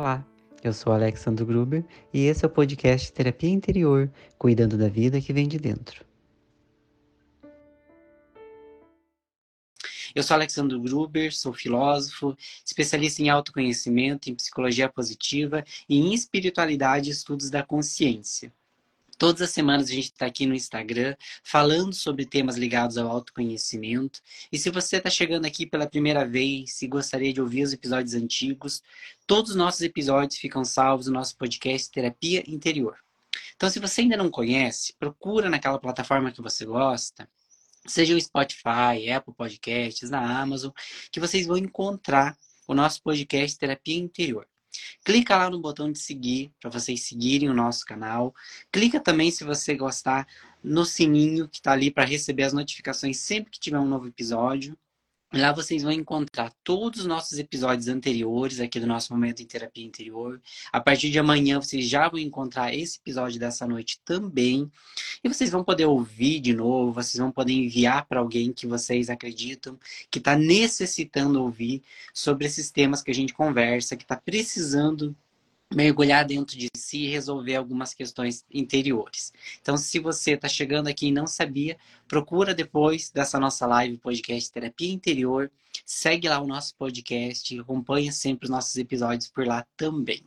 Olá, eu sou Alexandre Gruber e esse é o podcast Terapia Interior, cuidando da vida que vem de dentro. Eu sou Alexandre Gruber, sou filósofo, especialista em autoconhecimento, em psicologia positiva e em espiritualidade e estudos da consciência. Todas as semanas a gente está aqui no Instagram falando sobre temas ligados ao autoconhecimento. E se você está chegando aqui pela primeira vez e gostaria de ouvir os episódios antigos, todos os nossos episódios ficam salvos no nosso podcast Terapia Interior. Então, se você ainda não conhece, procura naquela plataforma que você gosta, seja o Spotify, Apple Podcasts, na Amazon, que vocês vão encontrar o nosso podcast Terapia Interior. Clica lá no botão de seguir para vocês seguirem o nosso canal. Clica também se você gostar no sininho que está ali para receber as notificações sempre que tiver um novo episódio. Lá vocês vão encontrar todos os nossos episódios anteriores aqui do nosso momento em terapia interior. A partir de amanhã vocês já vão encontrar esse episódio dessa noite também. E vocês vão poder ouvir de novo, vocês vão poder enviar para alguém que vocês acreditam que está necessitando ouvir sobre esses temas que a gente conversa, que está precisando mergulhar dentro de si e resolver algumas questões interiores. Então, se você está chegando aqui e não sabia, procura depois dessa nossa live podcast Terapia Interior, segue lá o nosso podcast, acompanha sempre os nossos episódios por lá também.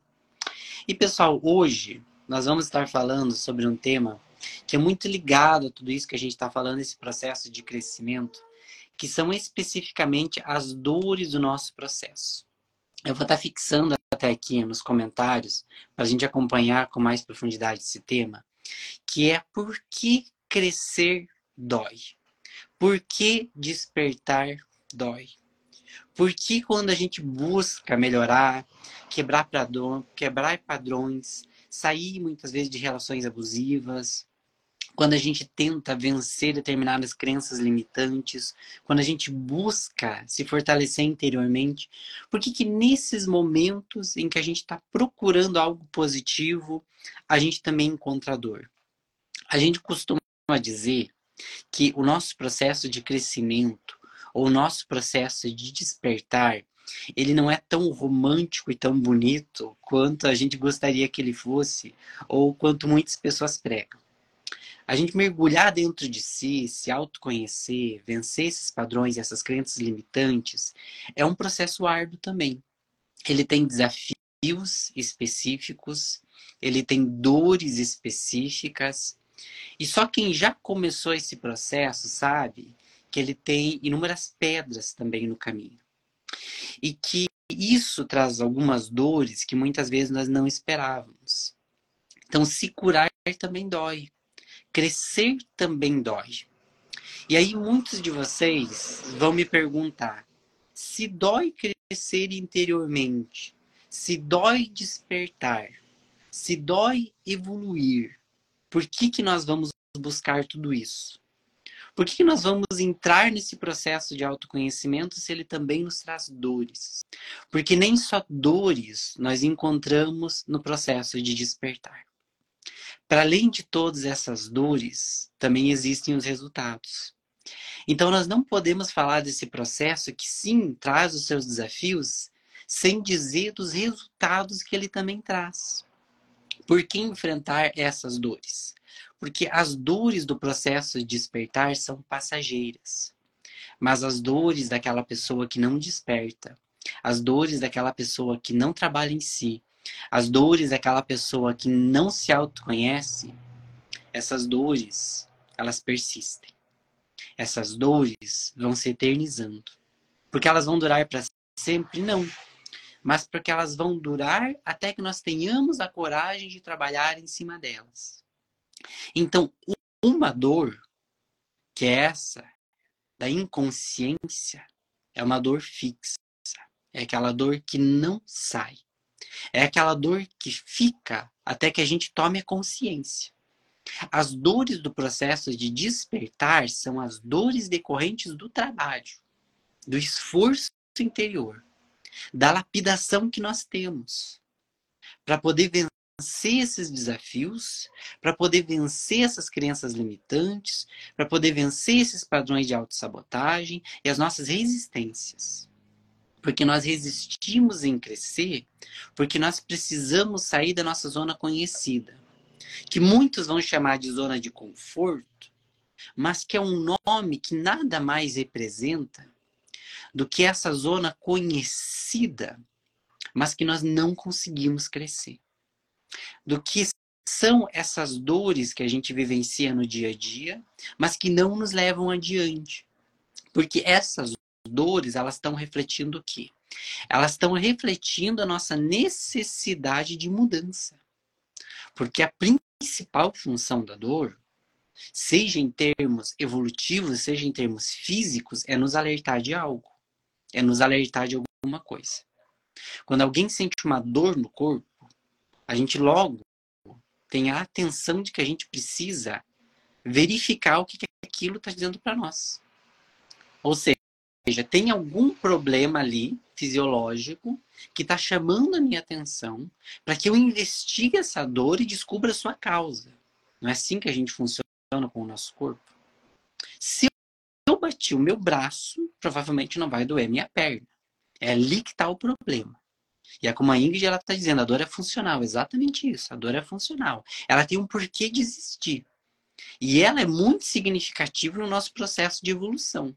E pessoal, hoje nós vamos estar falando sobre um tema que é muito ligado a tudo isso que a gente está falando, esse processo de crescimento, que são especificamente as dores do nosso processo. Eu vou estar fixando até aqui nos comentários, para a gente acompanhar com mais profundidade esse tema, que é por que crescer dói? Por que despertar dói? Por que quando a gente busca melhorar, quebrar, quebrar padrões, sair muitas vezes de relações abusivas, quando a gente tenta vencer determinadas crenças limitantes, quando a gente busca se fortalecer interiormente, por que que nesses momentos em que a gente está procurando algo positivo, a gente também encontra dor? A gente costuma dizer que o nosso processo de crescimento, ou o nosso processo de despertar, ele não é tão romântico e tão bonito quanto a gente gostaria que ele fosse, ou quanto muitas pessoas pregam a gente mergulhar dentro de si, se autoconhecer, vencer esses padrões e essas crenças limitantes, é um processo árduo também. Ele tem desafios específicos, ele tem dores específicas, e só quem já começou esse processo sabe que ele tem inúmeras pedras também no caminho. E que isso traz algumas dores que muitas vezes nós não esperávamos. Então, se curar também dói crescer também dói. E aí muitos de vocês vão me perguntar: se dói crescer interiormente, se dói despertar, se dói evoluir, por que, que nós vamos buscar tudo isso? Por que, que nós vamos entrar nesse processo de autoconhecimento se ele também nos traz dores? Porque nem só dores nós encontramos no processo de despertar. Para além de todas essas dores, também existem os resultados. Então, nós não podemos falar desse processo que sim traz os seus desafios, sem dizer dos resultados que ele também traz. Por que enfrentar essas dores? Porque as dores do processo de despertar são passageiras. Mas as dores daquela pessoa que não desperta, as dores daquela pessoa que não trabalha em si, as dores daquela pessoa que não se autoconhece, essas dores, elas persistem. Essas dores vão se eternizando. Porque elas vão durar para sempre? Não. Mas porque elas vão durar até que nós tenhamos a coragem de trabalhar em cima delas. Então, uma dor, que é essa, da inconsciência, é uma dor fixa. É aquela dor que não sai. É aquela dor que fica até que a gente tome a consciência. As dores do processo de despertar são as dores decorrentes do trabalho, do esforço interior, da lapidação que nós temos para poder vencer esses desafios, para poder vencer essas crenças limitantes, para poder vencer esses padrões de autossabotagem e as nossas resistências. Porque nós resistimos em crescer, porque nós precisamos sair da nossa zona conhecida, que muitos vão chamar de zona de conforto, mas que é um nome que nada mais representa do que essa zona conhecida, mas que nós não conseguimos crescer. Do que são essas dores que a gente vivencia no dia a dia, mas que não nos levam adiante. Porque essas dores, elas estão refletindo o quê? Elas estão refletindo a nossa necessidade de mudança. Porque a principal função da dor, seja em termos evolutivos, seja em termos físicos, é nos alertar de algo. É nos alertar de alguma coisa. Quando alguém sente uma dor no corpo, a gente logo tem a atenção de que a gente precisa verificar o que, aquilo está dizendo para nós. Ou seja, tem algum problema ali fisiológico que está chamando a minha atenção para que eu investigue essa dor e descubra a sua causa. Não é assim que a gente funciona com o nosso corpo? Se eu bati o meu braço, provavelmente não vai doer minha perna. É ali que está o problema. E é como a Ingrid ela está dizendo, a dor é funcional, exatamente isso, a dor é funcional. Ela tem um porquê de existir. E ela é muito significativa no nosso processo de evolução.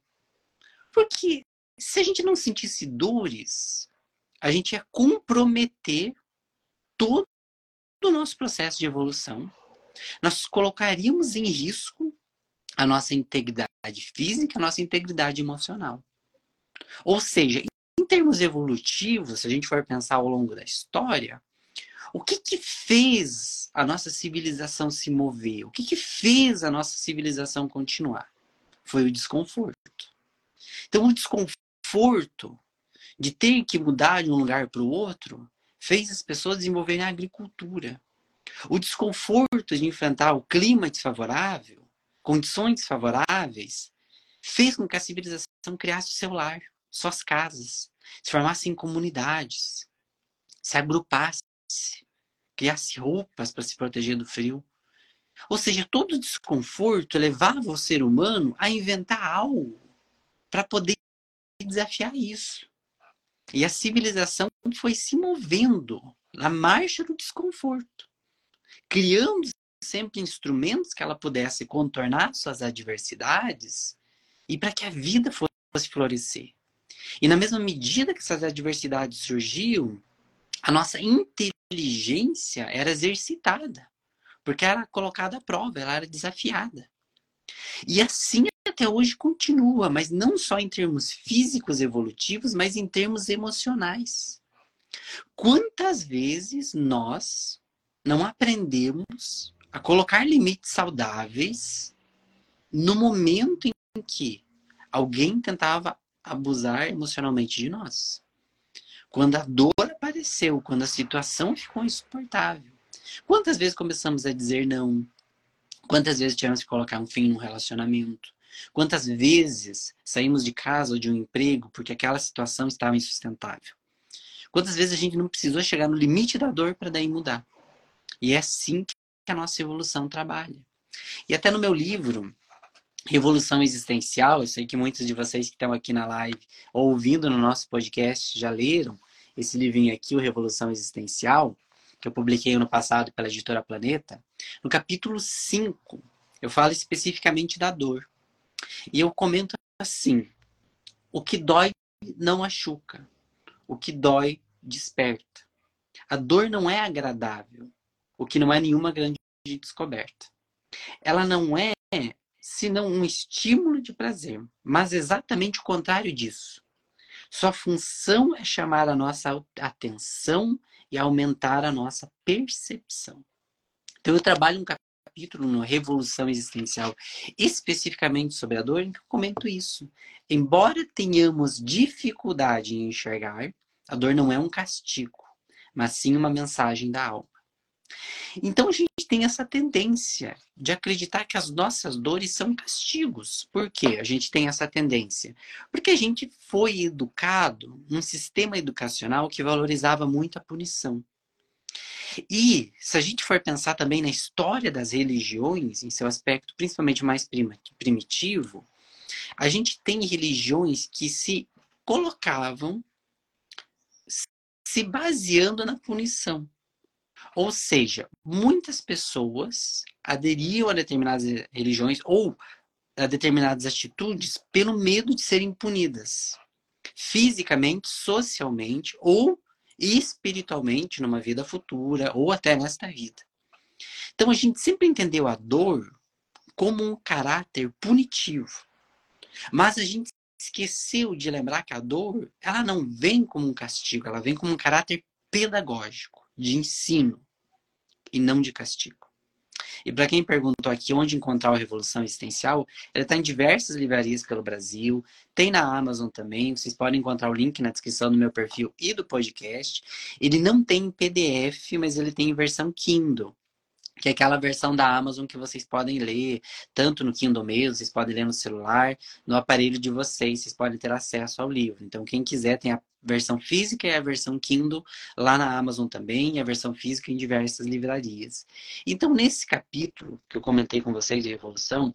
Porque se a gente não sentisse dores, a gente ia comprometer todo o nosso processo de evolução. Nós colocaríamos em risco a nossa integridade física, a nossa integridade emocional. Ou seja, em termos evolutivos, se a gente for pensar ao longo da história, o que que fez a nossa civilização se mover? O que que fez a nossa civilização continuar? Foi o desconforto. Então, o desconforto de ter que mudar de um lugar para o outro fez as pessoas desenvolverem a agricultura. O desconforto de enfrentar o clima desfavorável, condições desfavoráveis, fez com que a civilização criasse o seu lar, suas casas, se formasse em comunidades, se agrupasse, criasse roupas para se proteger do frio. Ou seja, todo desconforto levava o ser humano a inventar algo para poder desafiar isso. E a civilização foi se movendo na marcha do desconforto, criando sempre instrumentos que ela pudesse contornar suas adversidades e para que a vida fosse florescer. E na mesma medida que essas adversidades surgiam, a nossa inteligência era exercitada, porque era colocada à prova, ela era desafiada. E assim até hoje continua, mas não só em termos físicos evolutivos, mas em termos emocionais. Quantas vezes nós não aprendemos a colocar limites saudáveis no momento em que alguém tentava abusar emocionalmente de nós. Quando a dor apareceu, quando a situação ficou insuportável. Quantas vezes começamos a dizer não? Quantas vezes tivemos que colocar um fim no relacionamento? Quantas vezes saímos de casa ou de um emprego porque aquela situação estava insustentável? Quantas vezes a gente não precisou chegar no limite da dor para daí mudar? E é assim que a nossa evolução trabalha. E até no meu livro, Revolução Existencial, eu sei que muitos de vocês que estão aqui na live ou ouvindo no nosso podcast já leram esse livrinho aqui, o Revolução Existencial, que eu publiquei ano passado pela editora Planeta. No capítulo 5, eu falo especificamente da dor. E eu comento assim: o que dói não machuca, o que dói desperta. A dor não é agradável, o que não é nenhuma grande descoberta. Ela não é senão um estímulo de prazer, mas exatamente o contrário disso. Sua função é chamar a nossa atenção e aumentar a nossa percepção. Então, eu trabalho um capítulo no Revolução Existencial, especificamente sobre a dor, em que eu comento isso. Embora tenhamos dificuldade em enxergar, a dor não é um castigo, mas sim uma mensagem da alma. Então a gente tem essa tendência de acreditar que as nossas dores são castigos. Por quê? A gente tem essa tendência. Porque a gente foi educado num sistema educacional que valorizava muito a punição. E se a gente for pensar também na história das religiões, em seu aspecto principalmente mais primitivo, a gente tem religiões que se colocavam se baseando na punição. Ou seja, muitas pessoas aderiam a determinadas religiões ou a determinadas atitudes pelo medo de serem punidas, fisicamente, socialmente ou espiritualmente numa vida futura ou até nesta vida. Então a gente sempre entendeu a dor como um caráter punitivo. Mas a gente esqueceu de lembrar que a dor, ela não vem como um castigo, ela vem como um caráter pedagógico, de ensino e não de castigo. E para quem perguntou aqui onde encontrar a Revolução Existencial, ela está em diversas livrarias pelo Brasil, tem na Amazon também, vocês podem encontrar o link na descrição do meu perfil e do podcast. Ele não tem em PDF, mas ele tem em versão Kindle que é aquela versão da Amazon que vocês podem ler, tanto no Kindle mesmo, vocês podem ler no celular, no aparelho de vocês, vocês podem ter acesso ao livro. Então, quem quiser tem a versão física e a versão Kindle lá na Amazon também, e a versão física em diversas livrarias. Então, nesse capítulo que eu comentei com vocês de Revolução,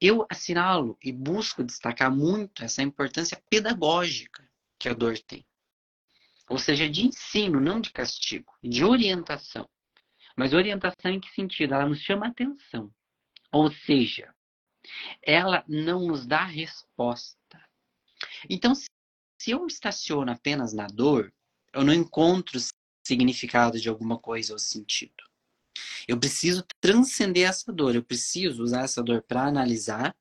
eu assinalo e busco destacar muito essa importância pedagógica que a dor tem. Ou seja, de ensino, não de castigo, de orientação. Mas orientação em que sentido? Ela nos chama atenção. Ou seja, ela não nos dá resposta. Então, se eu estaciono apenas na dor, eu não encontro significado de alguma coisa ou sentido. Eu preciso transcender essa dor, eu preciso usar essa dor para analisar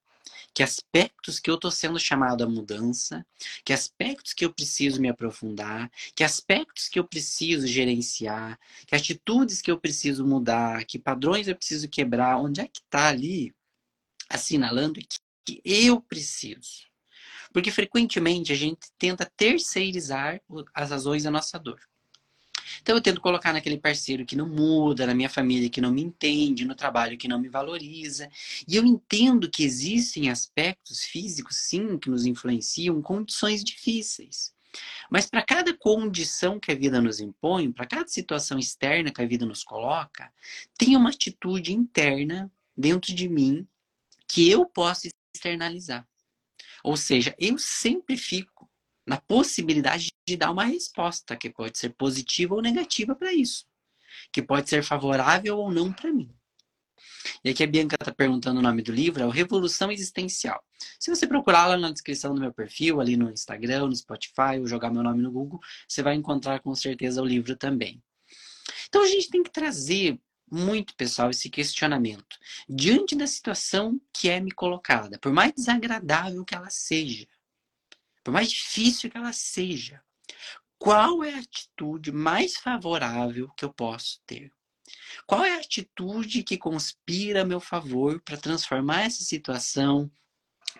que aspectos que eu estou sendo chamado à mudança, que aspectos que eu preciso me aprofundar, que aspectos que eu preciso gerenciar, que atitudes que eu preciso mudar, que padrões eu preciso quebrar, onde é que está ali assinalando que eu preciso. Porque frequentemente a gente tenta terceirizar as razões da nossa dor. Então eu tento colocar naquele parceiro que não muda, na minha família que não me entende, no trabalho que não me valoriza. E eu entendo que existem aspectos físicos, sim, que nos influenciam, condições difíceis. Mas para cada condição que a vida nos impõe, para cada situação externa que a vida nos coloca, tem uma atitude interna dentro de mim que eu posso externalizar. Ou seja, eu sempre fico na possibilidade de dar uma resposta que pode ser positiva ou negativa para isso, que pode ser favorável ou não para mim. E aqui a Bianca está perguntando o nome do livro, é o Revolução Existencial. Se você procurar lá na descrição do meu perfil, ali no Instagram, no Spotify, ou jogar meu nome no Google, você vai encontrar com certeza o livro também. Então a gente tem que trazer muito, pessoal, esse questionamento. Diante da situação que é me colocada, por mais desagradável que ela seja, por mais difícil que ela seja, qual é a atitude mais favorável que eu posso ter? Qual é a atitude que conspira a meu favor para transformar essa situação,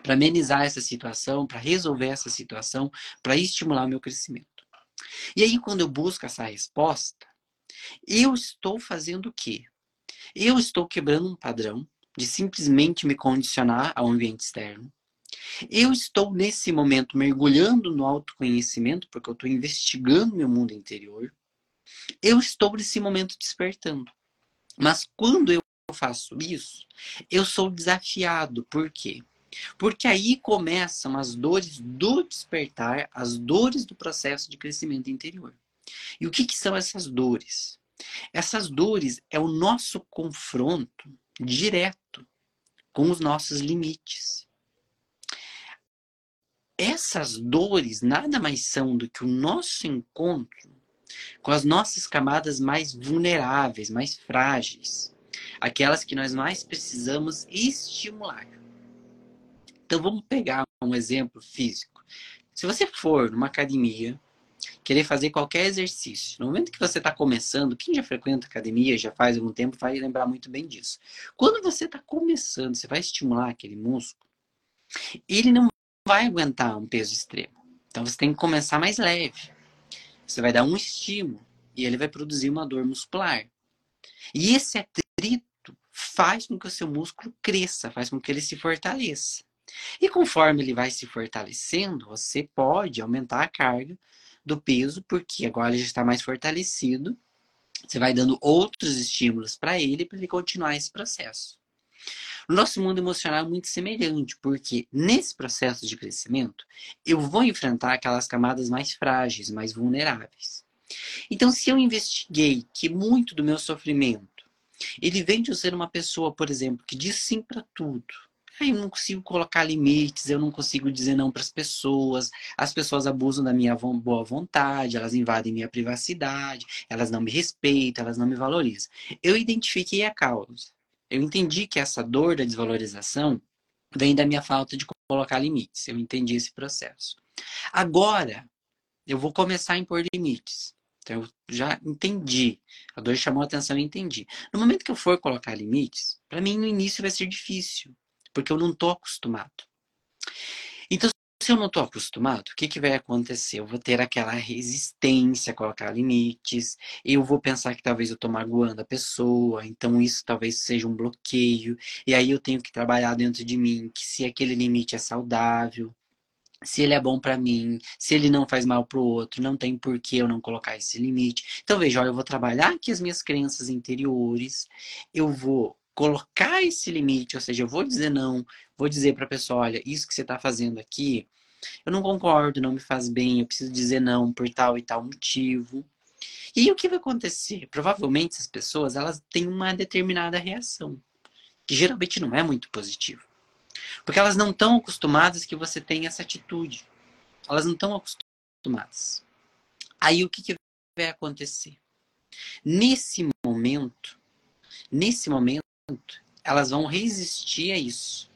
para amenizar essa situação, para resolver essa situação, para estimular meu crescimento? E aí, quando eu busco essa resposta, eu estou fazendo o quê? Eu estou quebrando um padrão de simplesmente me condicionar ao ambiente externo. Eu estou nesse momento mergulhando no autoconhecimento, porque eu estou investigando meu mundo interior. Eu estou nesse momento despertando. Mas quando eu faço isso, eu sou desafiado. Por quê? Porque aí começam as dores do despertar, as dores do processo de crescimento interior. E o que, que são essas dores? Essas dores é o nosso confronto direto com os nossos limites essas dores nada mais são do que o nosso encontro com as nossas camadas mais vulneráveis, mais frágeis, aquelas que nós mais precisamos estimular. Então vamos pegar um exemplo físico. Se você for numa academia, querer fazer qualquer exercício, no momento que você está começando, quem já frequenta academia, já faz algum tempo, vai lembrar muito bem disso. Quando você está começando, você vai estimular aquele músculo, ele não vai aguentar um peso extremo. Então você tem que começar mais leve. Você vai dar um estímulo e ele vai produzir uma dor muscular. E esse atrito faz com que o seu músculo cresça, faz com que ele se fortaleça. E conforme ele vai se fortalecendo, você pode aumentar a carga do peso, porque agora ele já está mais fortalecido. Você vai dando outros estímulos para ele para ele continuar esse processo. O nosso mundo emocional é muito semelhante, porque nesse processo de crescimento, eu vou enfrentar aquelas camadas mais frágeis, mais vulneráveis. Então, se eu investiguei que muito do meu sofrimento ele vem de eu ser uma pessoa, por exemplo, que diz sim para tudo. Aí eu não consigo colocar limites, eu não consigo dizer não para as pessoas, as pessoas abusam da minha boa vontade, elas invadem minha privacidade, elas não me respeitam, elas não me valorizam. Eu identifiquei a causa. Eu entendi que essa dor da desvalorização vem da minha falta de colocar limites. Eu entendi esse processo. Agora, eu vou começar a impor limites. Então, eu já entendi. A dor chamou a atenção e entendi. No momento que eu for colocar limites, para mim no início vai ser difícil, porque eu não estou acostumado. Então, se eu não estou acostumado, o que, que vai acontecer? Eu vou ter aquela resistência colocar limites, eu vou pensar que talvez eu estou magoando a pessoa, então isso talvez seja um bloqueio, e aí eu tenho que trabalhar dentro de mim que se aquele limite é saudável, se ele é bom para mim, se ele não faz mal para o outro, não tem por que eu não colocar esse limite. Então veja, eu vou trabalhar aqui as minhas crenças interiores, eu vou colocar esse limite, ou seja, eu vou dizer não, vou dizer para a pessoa, olha, isso que você está fazendo aqui, eu não concordo, não me faz bem, eu preciso dizer não por tal e tal motivo. E o que vai acontecer? Provavelmente essas pessoas, elas têm uma determinada reação, que geralmente não é muito positiva. Porque elas não estão acostumadas que você tenha essa atitude. Elas não estão acostumadas. Aí o que, que vai acontecer? Nesse momento, nesse momento, elas vão resistir a isso.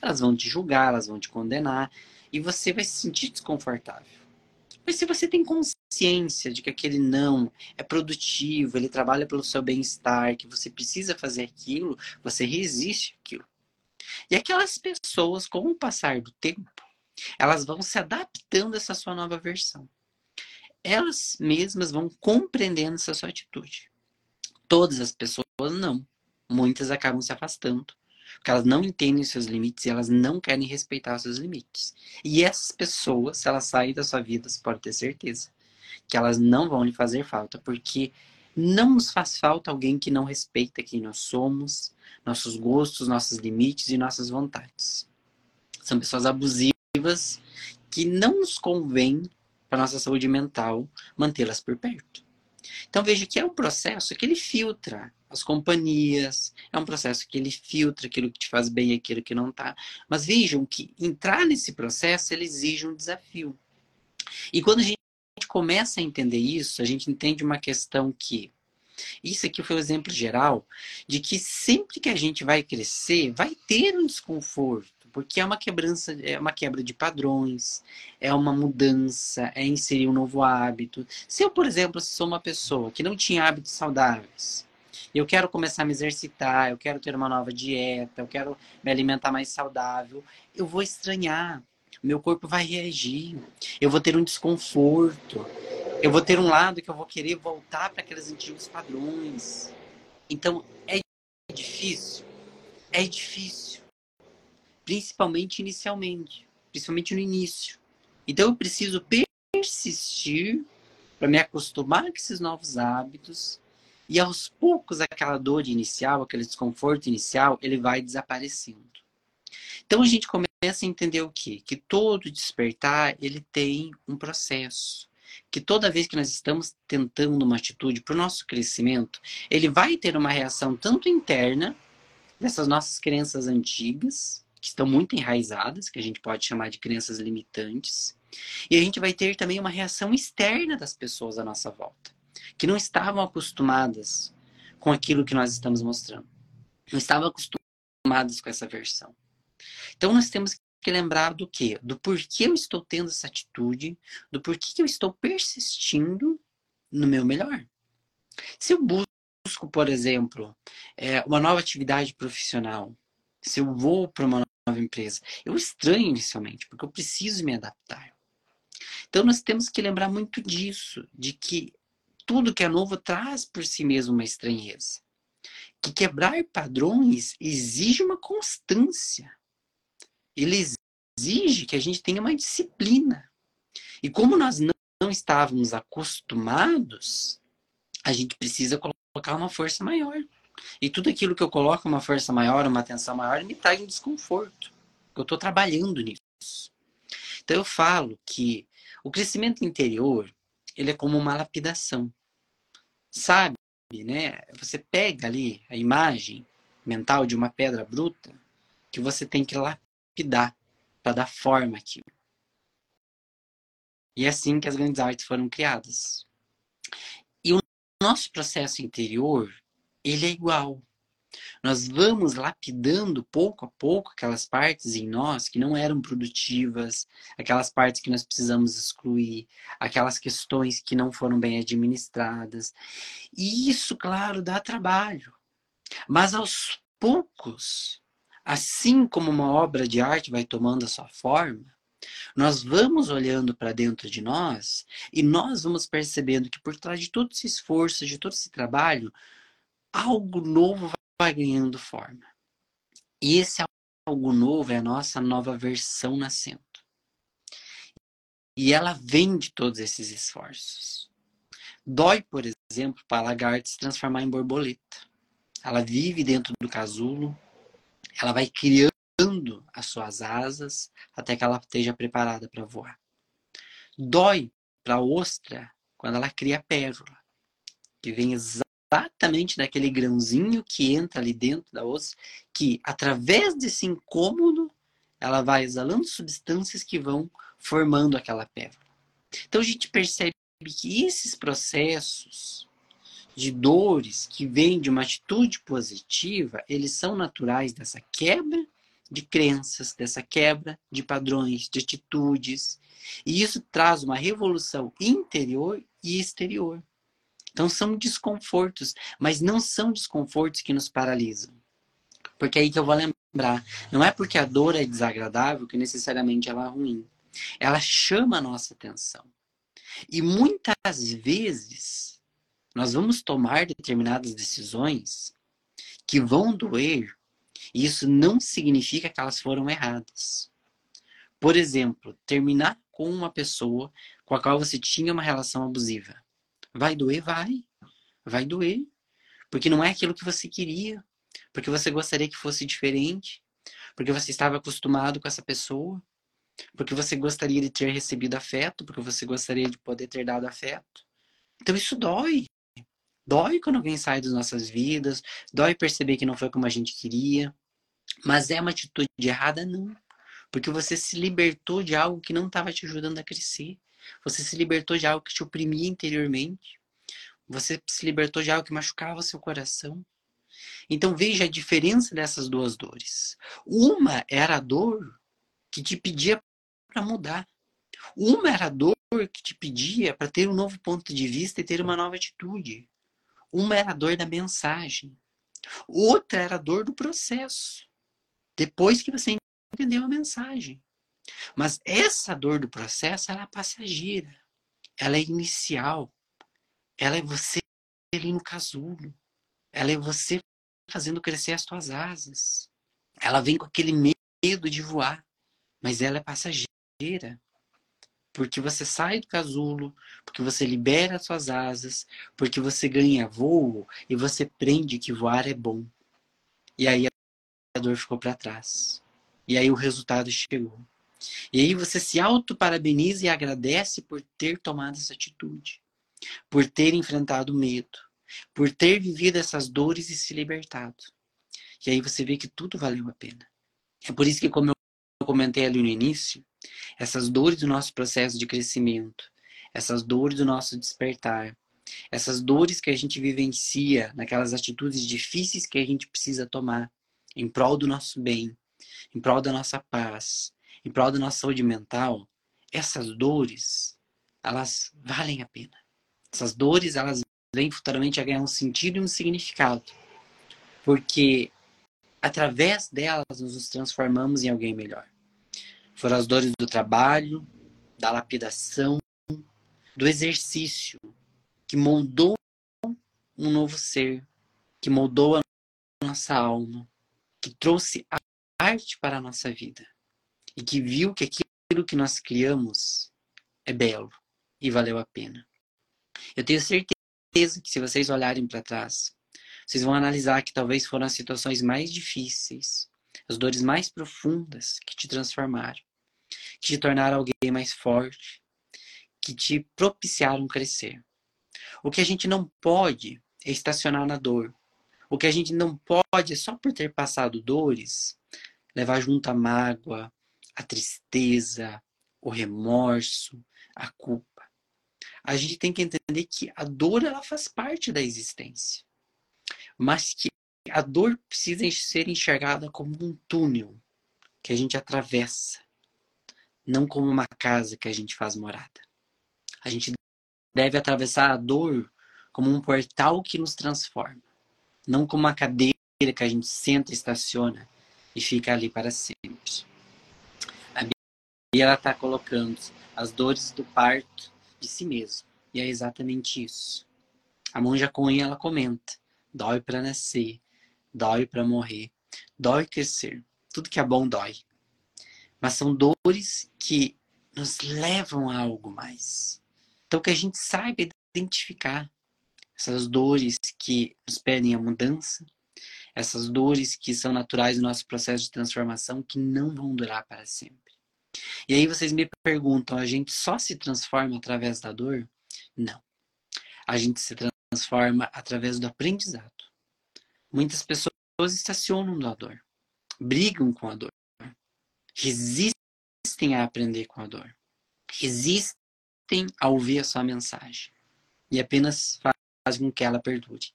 Elas vão te julgar, elas vão te condenar e você vai se sentir desconfortável. Mas se você tem consciência de que aquele não é produtivo, ele trabalha pelo seu bem-estar, que você precisa fazer aquilo, você resiste aquilo. E aquelas pessoas, com o passar do tempo, elas vão se adaptando a essa sua nova versão. Elas mesmas vão compreendendo essa sua atitude. Todas as pessoas não. Muitas acabam se afastando. Porque elas não entendem seus limites e elas não querem respeitar os seus limites. E essas pessoas, se elas saírem da sua vida, você pode ter certeza que elas não vão lhe fazer falta, porque não nos faz falta alguém que não respeita quem nós somos, nossos gostos, nossos limites e nossas vontades. São pessoas abusivas que não nos convém para nossa saúde mental mantê-las por perto. Então veja que é um processo que ele filtra as companhias, é um processo que ele filtra aquilo que te faz bem e aquilo que não tá. Mas vejam que entrar nesse processo ele exige um desafio. E quando a gente começa a entender isso, a gente entende uma questão que isso aqui foi um exemplo geral de que sempre que a gente vai crescer, vai ter um desconforto, porque é uma quebrança, é uma quebra de padrões, é uma mudança, é inserir um novo hábito. Se eu, por exemplo, sou uma pessoa que não tinha hábitos saudáveis, eu quero começar a me exercitar, eu quero ter uma nova dieta, eu quero me alimentar mais saudável, eu vou estranhar. Meu corpo vai reagir, eu vou ter um desconforto, eu vou ter um lado que eu vou querer voltar para aqueles antigos padrões. Então é difícil, é difícil, principalmente inicialmente, principalmente no início. Então eu preciso persistir para me acostumar com esses novos hábitos e aos poucos aquela dor inicial, aquele desconforto inicial, ele vai desaparecendo. Então a gente começa a entender o quê? Que todo despertar, ele tem um processo. Que toda vez que nós estamos tentando uma atitude para o nosso crescimento, ele vai ter uma reação tanto interna, dessas nossas crenças antigas, que estão muito enraizadas, que a gente pode chamar de crenças limitantes, e a gente vai ter também uma reação externa das pessoas à nossa volta, que não estavam acostumadas com aquilo que nós estamos mostrando. Não estavam acostumadas com essa versão. Então nós temos que lembrar do quê? Do porquê eu estou tendo essa atitude, do porquê eu estou persistindo no meu melhor. Se eu busco, por exemplo, é, uma nova atividade profissional, se eu vou para uma nova empresa, eu estranho inicialmente, porque eu preciso me adaptar. Então nós temos que lembrar muito disso, de que tudo que é novo traz por si mesmo uma estranheza. Que quebrar padrões exige uma constância ele exige que a gente tenha uma disciplina. E como nós não, estávamos acostumados, a gente precisa colocar uma força maior. E tudo aquilo que eu coloco uma força maior, uma atenção maior, me traz um desconforto. Eu estou trabalhando nisso. Então eu falo que o crescimento interior, ele é como uma lapidação. Sabe, né? Você pega ali a imagem mental de uma pedra bruta que você tem que lapidar para dar forma àquilo. E é assim que as grandes artes foram criadas. E o nosso processo interior, ele é igual. Nós vamos lapidando pouco a pouco aquelas partes em nós que não eram produtivas, aquelas partes que nós precisamos excluir, aquelas questões que não foram bem administradas. E isso, claro, dá trabalho. Mas aos poucos, assim como uma obra de arte vai tomando a sua forma, nós vamos olhando para dentro de nós e nós vamos percebendo que por trás de todo esse esforço, de todo esse trabalho, algo novo vai ganhando forma. E esse algo novo é a nossa nova versão nascendo. E ela vem de todos esses esforços. Dói, por exemplo, para a lagarta se transformar em borboleta. Ela vive dentro do casulo, ela vai criando as suas asas até que ela esteja preparada para voar. Dói para a ostra quando ela cria a pérola, que vem exatamente daquele grãozinho que entra ali dentro da ostra, que através desse incômodo ela vai exalando substâncias que vão formando aquela pérola. Então a gente percebe que esses processos de dores que vêm de uma atitude positiva, eles são naturais dessa quebra de crenças, dessa quebra de padrões, de atitudes. E isso traz uma revolução interior e exterior. Então são desconfortos, mas não são desconfortos que nos paralisam. Porque é aí que eu vou lembrar, não é porque a dor é desagradável que necessariamente ela é ruim. Ela chama a nossa atenção. E muitas vezes nós vamos tomar determinadas decisões que vão doer, e isso não significa que elas foram erradas. Por exemplo, terminar com uma pessoa com a qual você tinha uma relação abusiva. Vai doer? Vai. Vai doer. Porque não é aquilo que você queria. Porque você gostaria que fosse diferente. Porque você estava acostumado com essa pessoa. Porque você gostaria de ter recebido afeto. Porque você gostaria de poder ter dado afeto. Então isso dói. Dói quando alguém sai das nossas vidas. Dói perceber que não foi como a gente queria. Mas é uma atitude errada? Não. Porque você se libertou de algo que não estava te ajudando a crescer. Você se libertou de algo que te oprimia interiormente. Você se libertou de algo que machucava seu coração. Então veja a diferença dessas duas dores. Uma era a dor que te pedia para mudar. Uma era a dor que te pedia para ter um novo ponto de vista e ter uma nova atitude. Uma era a dor da mensagem. Outra era a dor do processo. Depois que você entendeu a mensagem. Mas essa dor do processo, ela é passageira. Ela é inicial. Ela é você ali no casulo. Ela é você fazendo crescer as tuas asas. Ela vem com aquele medo de voar, mas ela é passageira. Porque você sai do casulo, porque você libera as suas asas, porque você ganha voo e você prende que voar é bom. E aí a dor ficou para trás. E aí o resultado chegou. E aí você se auto-parabeniza e agradece por ter tomado essa atitude, por ter enfrentado o medo, por ter vivido essas dores e se libertado. E aí você vê que tudo valeu a pena. É por isso que, como eu comentei ali no início, essas dores do nosso processo de crescimento, essas dores do nosso despertar, essas dores que a gente vivencia naquelas atitudes difíceis que a gente precisa tomar em prol do nosso bem, em prol da nossa paz, em prol da nossa saúde mental, essas dores, elas valem a pena. Essas dores, elas vêm futuramente a ganhar um sentido e um significado. Porque através delas nós nos transformamos em alguém melhor. Foram as dores do trabalho, da lapidação, do exercício, que moldou um novo ser, que moldou a nossa alma, que trouxe arte para a nossa vida e que viu que aquilo que nós criamos é belo e valeu a pena. Eu tenho certeza que se vocês olharem para trás, vocês vão analisar que talvez foram as situações mais difíceis, as dores mais profundas que te transformaram, que te tornaram alguém mais forte, que te propiciaram crescer. O que a gente não pode é estacionar na dor. O que a gente não pode é só por ter passado dores, levar junto a mágoa, a tristeza, o remorso, a culpa. A gente tem que entender que a dor ela faz parte da existência, mas que a dor precisa ser enxergada como um túnel que a gente atravessa, não como uma casa que a gente faz morada. A gente deve atravessar a dor como um portal que nos transforma, não como uma cadeira que a gente senta estaciona e fica ali para sempre. Bíblia ela está colocando as dores do parto de si mesmo. E é exatamente isso. A monja Coen ela comenta: dói para nascer, dói para morrer, dói crescer. Tudo que é bom dói. Mas são dores que nos levam a algo mais. Então que a gente saiba identificar essas dores que nos pedem a mudança, essas dores que são naturais do nosso processo de transformação que não vão durar para sempre. E aí vocês me perguntam, a gente só se transforma através da dor? Não. A gente se transforma através do aprendizado. Muitas pessoas estacionam na dor, brigam com a dor, resistem a aprender com a dor, resistem a ouvir a sua mensagem e apenas fazem com que ela perdure.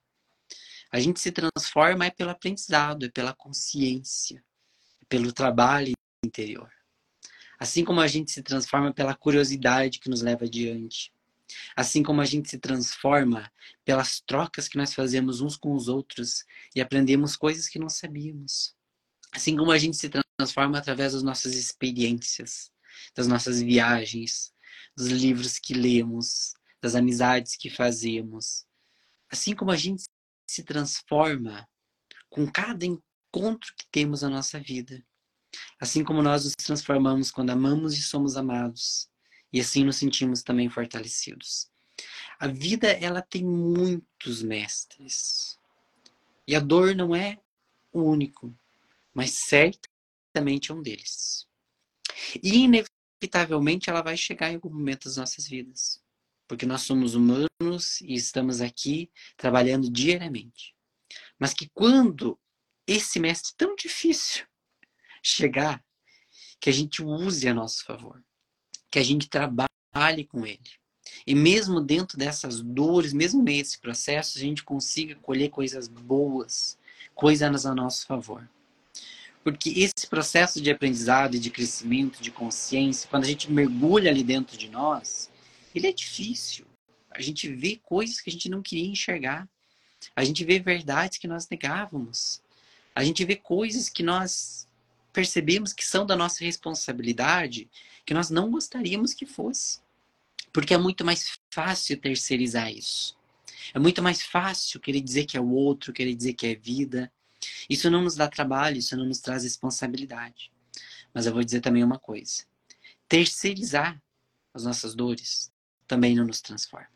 A gente se transforma é pelo aprendizado, é pela consciência, é pelo trabalho interior. Assim como a gente se transforma pela curiosidade que nos leva adiante. Assim como a gente se transforma pelas trocas que nós fazemos uns com os outros e aprendemos coisas que não sabíamos. Assim como a gente se transforma através das nossas experiências, das nossas viagens, dos livros que lemos, das amizades que fazemos. Assim como a gente se transforma com cada encontro que temos na nossa vida. Assim como nós nos transformamos quando amamos e somos amados, e assim nos sentimos também fortalecidos. A vida ela tem muitos mestres. E a dor não é o único, mas certamente é um deles. E inevitavelmente ela vai chegar em algum momento das nossas vidas, porque nós somos humanos e estamos aqui trabalhando diariamente. Mas que quando esse mestre tão difícil chegar, que a gente use a nosso favor, que a gente trabalhe com ele. E mesmo dentro dessas dores, mesmo nesse processo, a gente consiga colher coisas boas, coisas a nosso favor. Porque esse processo de aprendizado de crescimento, de consciência, quando a gente mergulha ali dentro de nós, ele é difícil. A gente vê coisas que a gente não queria enxergar. A gente vê verdades que nós negávamos. A gente vê coisas que nós percebemos que são da nossa responsabilidade, que nós não gostaríamos que fosse. Porque é muito mais fácil terceirizar isso. É muito mais fácil querer dizer que é o outro, querer dizer que é vida. Isso não nos dá trabalho, isso não nos traz responsabilidade. Mas eu vou dizer também uma coisa: terceirizar as nossas dores também não nos transforma.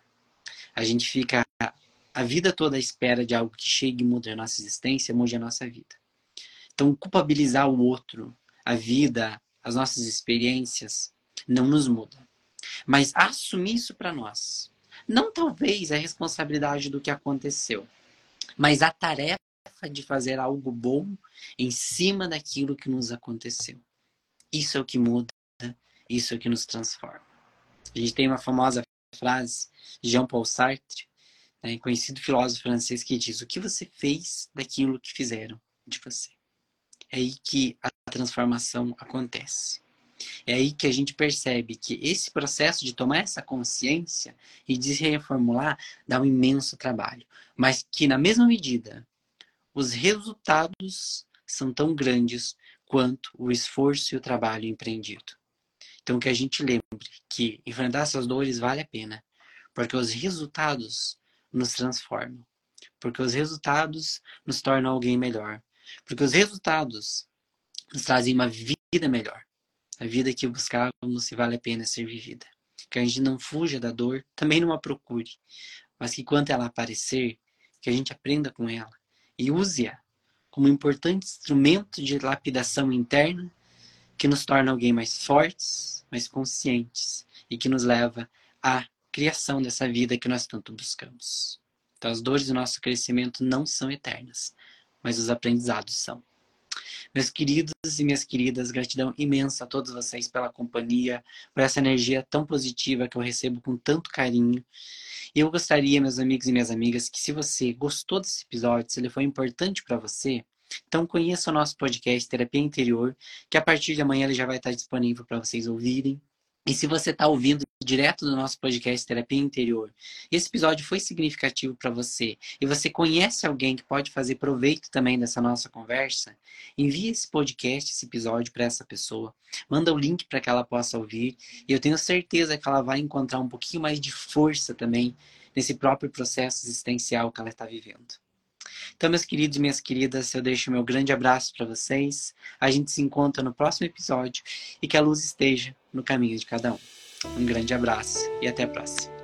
A gente fica a vida toda à espera de algo que chegue e mude a nossa existência, mude a nossa vida. Então, culpabilizar o outro, a vida, as nossas experiências, não nos muda. Mas assumir isso para nós. Não talvez a responsabilidade do que aconteceu, mas a tarefa de fazer algo bom em cima daquilo que nos aconteceu. Isso é o que muda, isso é o que nos transforma. A gente tem uma famosa frase de Jean-Paul Sartre, né, conhecido filósofo francês, que diz: O que você fez daquilo que fizeram de você? É aí que a transformação acontece. É aí que a gente percebe que esse processo de tomar essa consciência e de se reformular dá um imenso trabalho, mas que na mesma medida os resultados são tão grandes quanto o esforço e o trabalho empreendido. Então que a gente lembre que enfrentar essas dores vale a pena, porque os resultados nos transformam, porque os resultados nos tornam alguém melhor, porque os resultados nos trazem uma vida melhor. A vida que buscávamos se vale a pena ser vivida. Que a gente não fuja da dor, também não a procure. Mas que quando ela aparecer, que a gente aprenda com ela e use-a como importante instrumento de lapidação interna que nos torna alguém mais fortes, mais conscientes e que nos leva a criação dessa vida que nós tanto buscamos. Então, as dores do nosso crescimento não são eternas, mas os aprendizados são. Meus queridos e minhas queridas, gratidão imensa a todos vocês pela companhia, por essa energia tão positiva que eu recebo com tanto carinho. E eu gostaria, meus amigos e minhas amigas, que se você gostou desse episódio, se ele foi importante para você, então conheça o nosso podcast Terapia Interior, que a partir de amanhã ele já vai estar disponível para vocês ouvirem. E se você está ouvindo direto do nosso podcast Terapia Interior, esse episódio foi significativo para você e você conhece alguém que pode fazer proveito também dessa nossa conversa, envie esse podcast, esse episódio para essa pessoa, manda o link para que ela possa ouvir e eu tenho certeza que ela vai encontrar um pouquinho mais de força também nesse próprio processo existencial que ela está vivendo. Então, meus queridos e minhas queridas, eu deixo meu grande abraço para vocês. A gente se encontra no próximo episódio e que a luz esteja no caminho de cada um. Um grande abraço e até a próxima.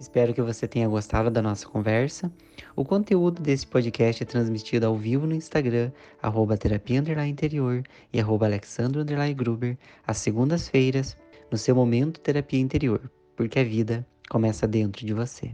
Espero que você tenha gostado da nossa conversa. O conteúdo desse podcast é transmitido ao vivo no Instagram, arroba terapia interior e arroba alexandro gruber, às segundas-feiras, no seu momento terapia interior, porque a vida começa dentro de você.